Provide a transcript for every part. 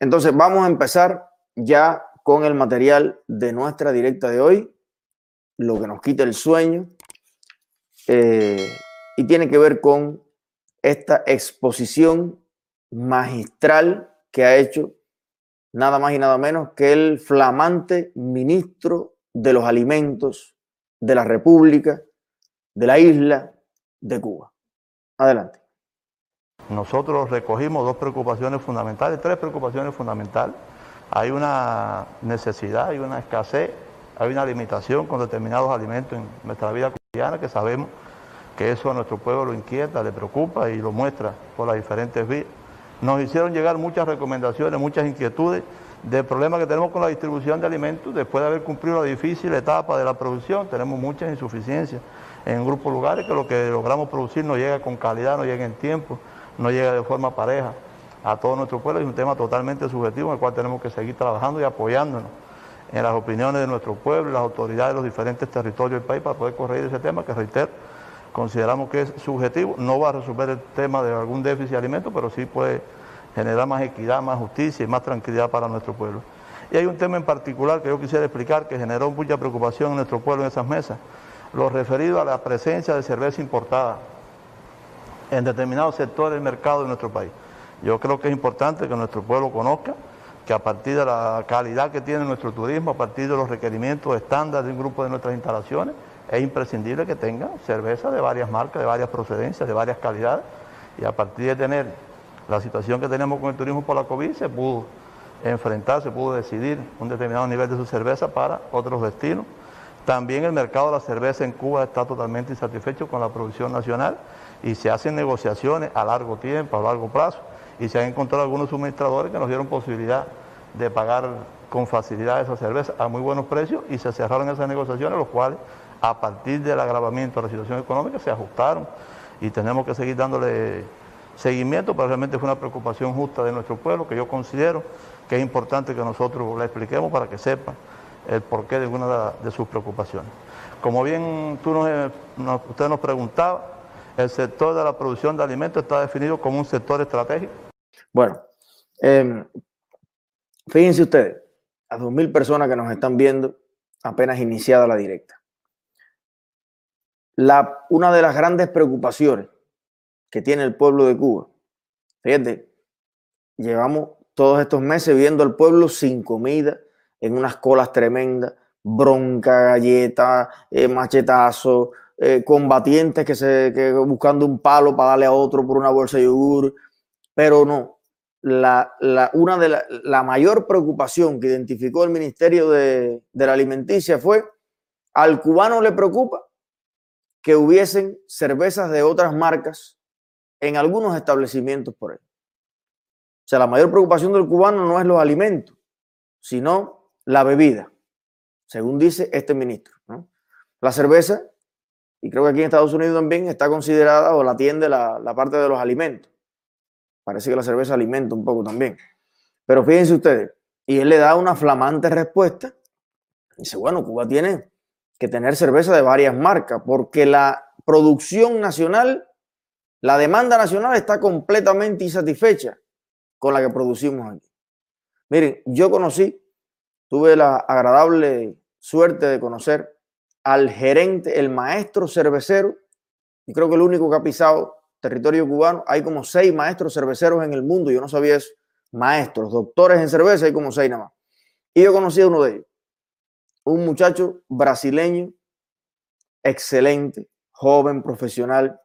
Entonces vamos a empezar ya con el material de nuestra directa de hoy, lo que nos quita el sueño, eh, y tiene que ver con esta exposición magistral que ha hecho nada más y nada menos que el flamante ministro de los alimentos de la República, de la isla de Cuba. Adelante. Nosotros recogimos dos preocupaciones fundamentales, tres preocupaciones fundamentales. Hay una necesidad, hay una escasez, hay una limitación con determinados alimentos en nuestra vida cotidiana que sabemos que eso a nuestro pueblo lo inquieta, le preocupa y lo muestra por las diferentes vías. Nos hicieron llegar muchas recomendaciones, muchas inquietudes del problema que tenemos con la distribución de alimentos después de haber cumplido la difícil etapa de la producción. Tenemos muchas insuficiencias en grupos lugares que lo que logramos producir no llega con calidad, no llega en tiempo, no llega de forma pareja a todo nuestro pueblo. Es un tema totalmente subjetivo en el cual tenemos que seguir trabajando y apoyándonos en las opiniones de nuestro pueblo y las autoridades de los diferentes territorios del país para poder corregir ese tema que, reitero, consideramos que es subjetivo. No va a resolver el tema de algún déficit de alimentos, pero sí puede generar más equidad, más justicia y más tranquilidad para nuestro pueblo. Y hay un tema en particular que yo quisiera explicar que generó mucha preocupación en nuestro pueblo en esas mesas, lo referido a la presencia de cerveza importada en determinados sectores del mercado de nuestro país. Yo creo que es importante que nuestro pueblo conozca que a partir de la calidad que tiene nuestro turismo, a partir de los requerimientos estándar de un grupo de nuestras instalaciones, es imprescindible que tenga cerveza de varias marcas, de varias procedencias, de varias calidades, y a partir de tener la situación que tenemos con el turismo por la COVID se pudo enfrentar, se pudo decidir un determinado nivel de su cerveza para otros destinos. También el mercado de la cerveza en Cuba está totalmente insatisfecho con la producción nacional y se hacen negociaciones a largo tiempo, a largo plazo, y se han encontrado algunos suministradores que nos dieron posibilidad de pagar con facilidad esa cerveza a muy buenos precios y se cerraron esas negociaciones, los cuales a partir del agravamiento de la situación económica se ajustaron y tenemos que seguir dándole seguimiento, pero realmente fue una preocupación justa de nuestro pueblo que yo considero que es importante que nosotros la expliquemos para que sepan el porqué de alguna de, sus preocupaciones. Como bien tú usted nos preguntaba, el sector de la producción de alimentos está definido como un sector estratégico. Bueno, em, fíjense ustedes, a dos mil personas que nos están viendo apenas iniciada la directa. Una de las grandes preocupaciones que tiene el pueblo de Cuba. Fíjate, llevamos todos estos meses viendo al pueblo sin comida, en unas colas tremendas, bronca, galleta, eh, machetazo, eh, combatientes que se que buscando un palo para darle a otro por una bolsa de yogur, pero no. La, la una de la, la, mayor preocupación que identificó el Ministerio de, la Alimenticia fue al cubano le preocupa que hubiesen cervezas de otras marcas en algunos establecimientos por ahí. O sea, la mayor preocupación del cubano no es los alimentos, sino la bebida, según dice este ministro. La cerveza, y creo que aquí en Estados Unidos también está considerada o la atiende la, la parte de los alimentos. Parece que la cerveza alimenta un poco también. Pero fíjense ustedes, y él le da una flamante respuesta. Dice, bueno, Cuba tiene que tener cerveza de varias marcas porque la producción nacional la demanda nacional está completamente insatisfecha con la que producimos aquí. Miren, yo conocí, tuve la agradable suerte de conocer al gerente, el maestro cervecero, y creo que el único que ha pisado territorio cubano, hay como seis maestros cerveceros en el mundo, yo no sabía eso, maestros, doctores en cerveza, hay como seis nada más. Y yo conocí a uno de ellos, un muchacho brasileño, excelente, joven, profesional,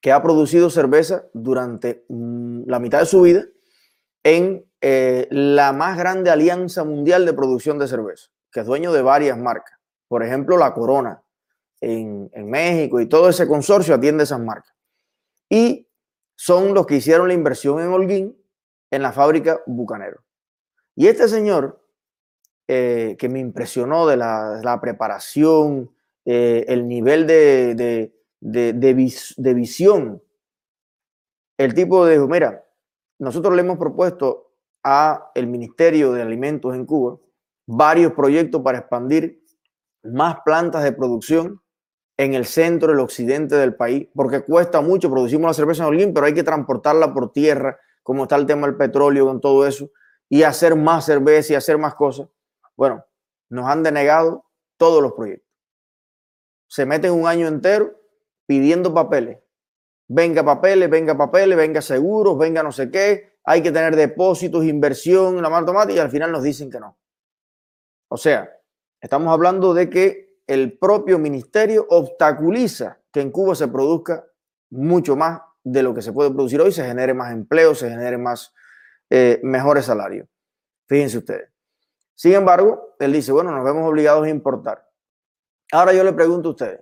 que ha producido cerveza durante mm, la mitad de su vida en eh, la más grande alianza mundial de producción de cerveza, que es dueño de varias marcas. Por ejemplo, la Corona en, en México y todo ese consorcio atiende esas marcas. Y son los que hicieron la inversión en Holguín en la fábrica Bucanero. Y este señor, eh, que me impresionó de la, preparación, eh, el nivel de de, visión. El tipo dijo, mira, nosotros le hemos propuesto a el Ministerio de Alimentos en Cuba varios proyectos para expandir más plantas de producción en el centro, el occidente del país, porque cuesta mucho, producimos la cerveza en Holguín, pero hay que transportarla por tierra, como está el tema del petróleo, con todo eso, y hacer más cerveza y hacer más cosas. Bueno, nos han denegado todos los proyectos. Se meten un año entero pidiendo papeles. Venga papeles, venga papeles, venga seguros, venga no sé qué. Hay que tener depósitos, inversión, la mano automática y al final nos dicen que no. O sea, estamos hablando de que el propio ministerio obstaculiza que en Cuba se produzca mucho más de lo que se puede producir hoy, se genere más empleo, se genere más eh, mejores salarios. Fíjense ustedes. Sin embargo, él dice, bueno, nos vemos obligados a importar. Ahora yo le pregunto a ustedes,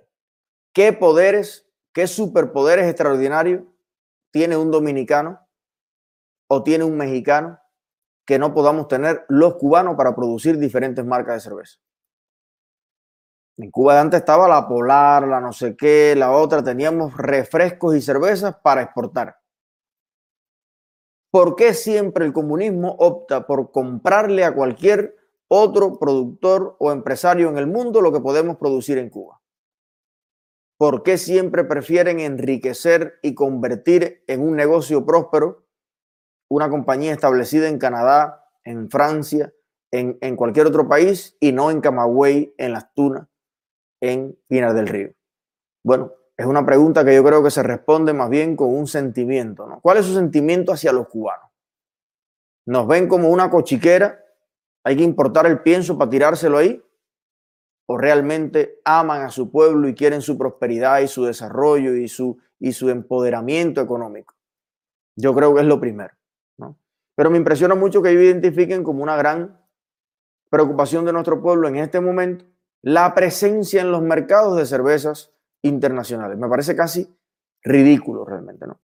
¿qué poderes, qué superpoderes extraordinarios tiene un dominicano o tiene un mexicano que no podamos tener los cubanos para producir diferentes marcas de cerveza? En Cuba de antes estaba la Polar, la no sé qué, la otra. Teníamos refrescos y cervezas para exportar. ¿Por qué siempre el comunismo opta por comprarle a cualquier otro productor o empresario en el mundo lo que podemos producir en Cuba? ¿Por qué siempre prefieren enriquecer y convertir en un negocio próspero una compañía establecida en Canadá, en Francia, en, cualquier otro país y no en Camagüey, en Las Tunas en Pinar del Río? Bueno, es una pregunta que yo creo que se responde más bien con un sentimiento, ¿no? ¿Cuál es su sentimiento hacia los cubanos? ¿Nos ven como una cochiquera? ¿Hay que importar el pienso para tirárselo ahí? ¿O realmente aman a su pueblo y quieren su prosperidad y su desarrollo y su, y su empoderamiento económico? Yo creo que es lo primero. Pero me impresiona mucho que ellos identifiquen como una gran preocupación de nuestro pueblo en este momento la presencia en los mercados de cervezas internacionales. Me parece casi ridículo realmente, ¿no?